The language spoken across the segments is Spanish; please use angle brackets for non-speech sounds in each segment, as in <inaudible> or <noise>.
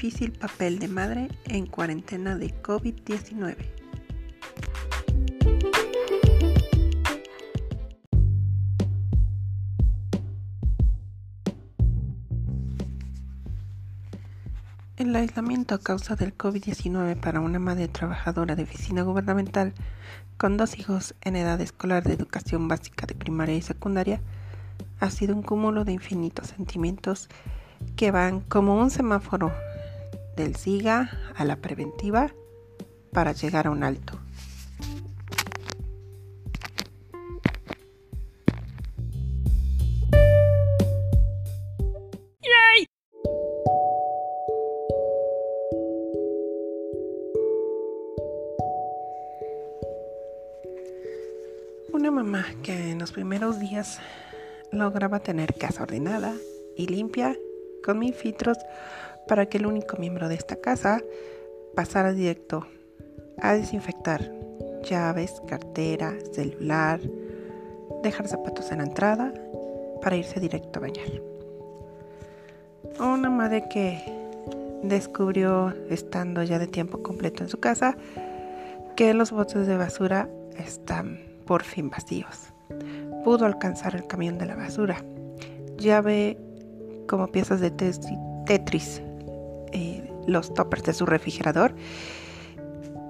difícil papel de madre en cuarentena de COVID-19. El aislamiento a causa del COVID-19 para una madre trabajadora de oficina gubernamental con dos hijos en edad escolar de educación básica de primaria y secundaria ha sido un cúmulo de infinitos sentimientos que van como un semáforo del SIGA a la preventiva para llegar a un alto. Una mamá que en los primeros días lograba tener casa ordenada y limpia con mil filtros para que el único miembro de esta casa pasara directo a desinfectar llaves, cartera, celular, dejar zapatos en la entrada para irse directo a bañar. Una madre que descubrió, estando ya de tiempo completo en su casa, que los botes de basura están por fin vacíos. Pudo alcanzar el camión de la basura. Ya ve como piezas de Tetris los toppers de su refrigerador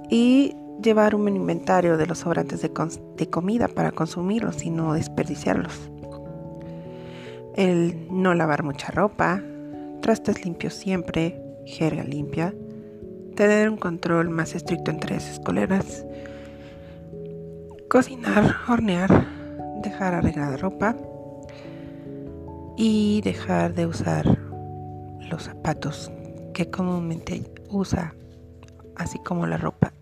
y llevar un inventario de los sobrantes de, comida para consumirlos y no desperdiciarlos. El no lavar mucha ropa, trastes limpios siempre, jerga limpia, tener un control más estricto entre las escoleras, cocinar, hornear, dejar arreglada ropa y dejar de usar los zapatos que comúnmente usa, así como la ropa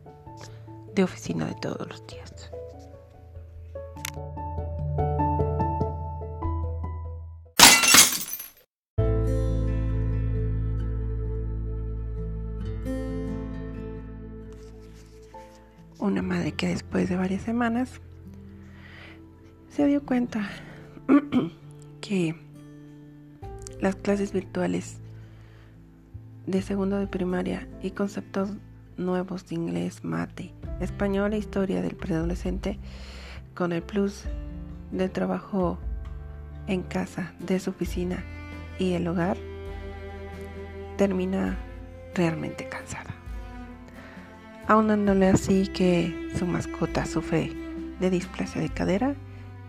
de oficina de todos los días. una madre que después de varias semanas se dio cuenta <clears throat> que las clases virtuales de segundo de primaria y conceptos nuevos de inglés, mate, español e historia del preadolescente con el plus del trabajo en casa, de su oficina y el hogar, termina realmente cansada aunándole así que su mascota sufre de displasia de cadera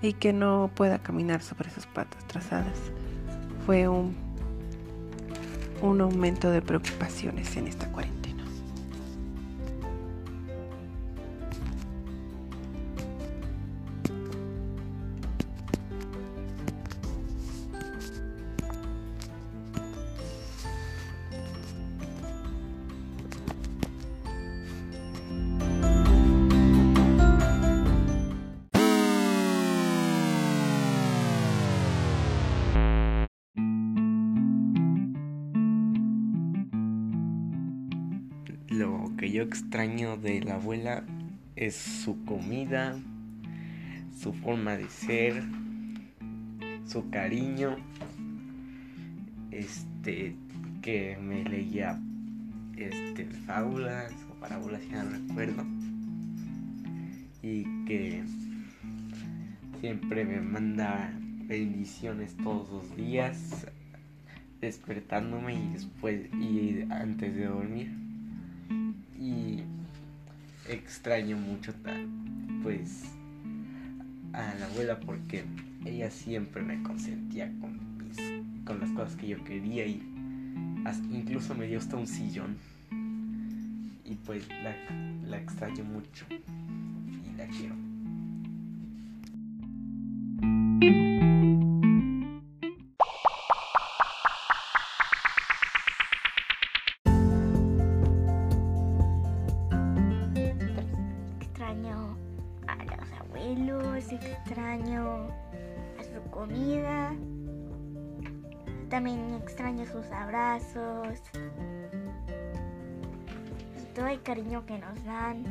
y que no pueda caminar sobre sus patas trazadas. Fue un, un aumento de preocupaciones en esta cuarentena. Yo extraño de la abuela es su comida, su forma de ser, su cariño, este que me leía este fábulas o parábolas ya no recuerdo. Y que siempre me manda bendiciones todos los días despertándome y después y antes de dormir y extraño mucho pues a la abuela porque ella siempre me consentía con con las cosas que yo quería y incluso me dio hasta un sillón. Y pues la, la extraño mucho y la quiero comida, también extraño sus abrazos, todo el cariño que nos dan.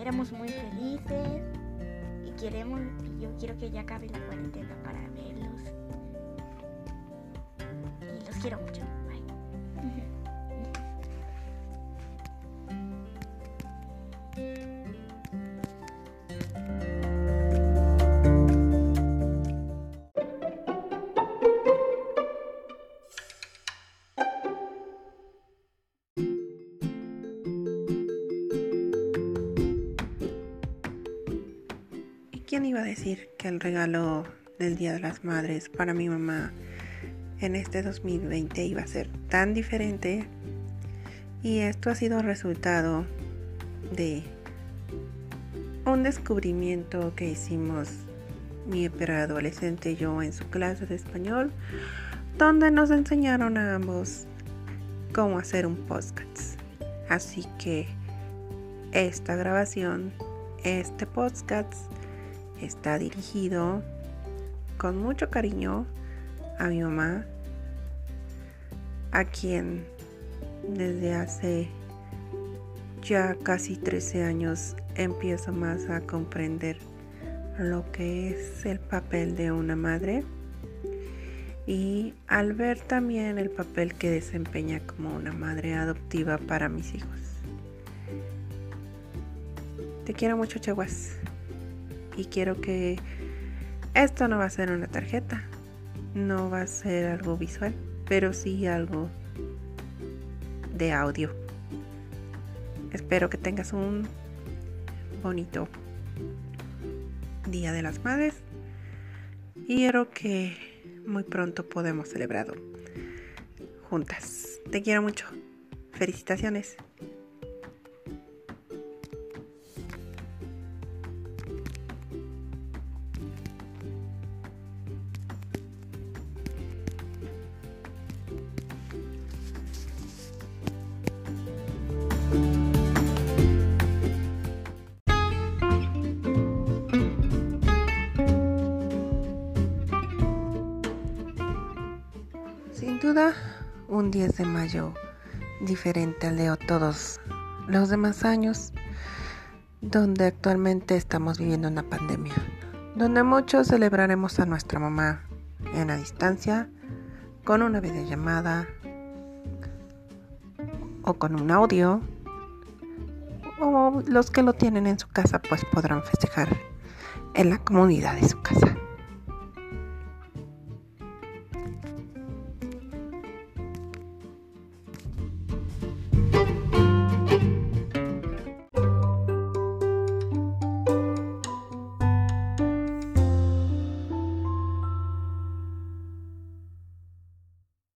Éramos muy felices y queremos y yo quiero que ya acabe la cuarentena para verlos. ¿Quién iba a decir que el regalo del Día de las Madres para mi mamá en este 2020 iba a ser tan diferente? Y esto ha sido resultado de un descubrimiento que hicimos mi adolescente y yo en su clase de español, donde nos enseñaron a ambos cómo hacer un podcast. Así que esta grabación, este podcast, está dirigido con mucho cariño a mi mamá, a quien desde hace ya casi 13 años empiezo más a comprender lo que es el papel de una madre y al ver también el papel que desempeña como una madre adoptiva para mis hijos. Te quiero mucho, Chaguas. Y quiero que esto no va a ser una tarjeta, no va a ser algo visual, pero sí algo de audio. Espero que tengas un bonito Día de las Madres y quiero que muy pronto podemos celebrarlo juntas. Te quiero mucho. Felicitaciones. Sin duda, un 10 de mayo diferente al de todos los demás años, donde actualmente estamos viviendo una pandemia, donde muchos celebraremos a nuestra mamá en la distancia, con una videollamada o con un audio, o los que lo tienen en su casa pues podrán festejar en la comunidad de su casa.